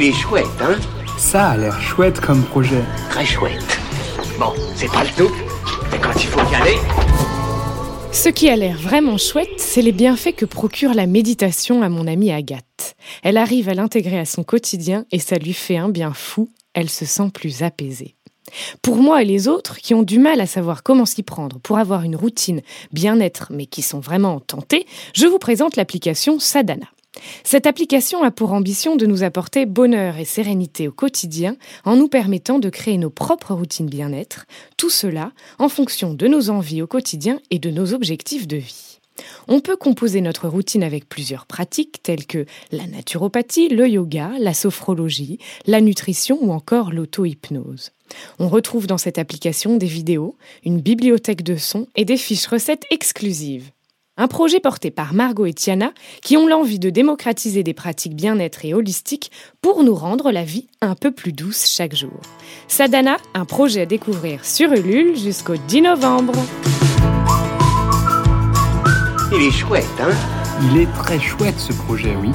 Il est chouette, hein Ça a l'air chouette comme projet. Très chouette. Bon, c'est pas le tout, mais quand il faut y aller... Ce qui a l'air vraiment chouette, c'est les bienfaits que procure la méditation à mon amie Agathe. Elle arrive à l'intégrer à son quotidien et ça lui fait un bien fou, elle se sent plus apaisée. Pour moi et les autres qui ont du mal à savoir comment s'y prendre pour avoir une routine bien-être mais qui sont vraiment tentés, je vous présente l'application Sadhana. Cette application a pour ambition de nous apporter bonheur et sérénité au quotidien en nous permettant de créer nos propres routines bien-être, tout cela en fonction de nos envies au quotidien et de nos objectifs de vie. On peut composer notre routine avec plusieurs pratiques telles que la naturopathie, le yoga, la sophrologie, la nutrition ou encore l'auto-hypnose. On retrouve dans cette application des vidéos, une bibliothèque de sons et des fiches recettes exclusives. Un projet porté par Margot et Tiana qui ont l'envie de démocratiser des pratiques bien-être et holistiques pour nous rendre la vie un peu plus douce chaque jour. Sadhana, un projet à découvrir sur Ulule jusqu'au 10 novembre. Il est chouette, hein? Il est très chouette ce projet, oui.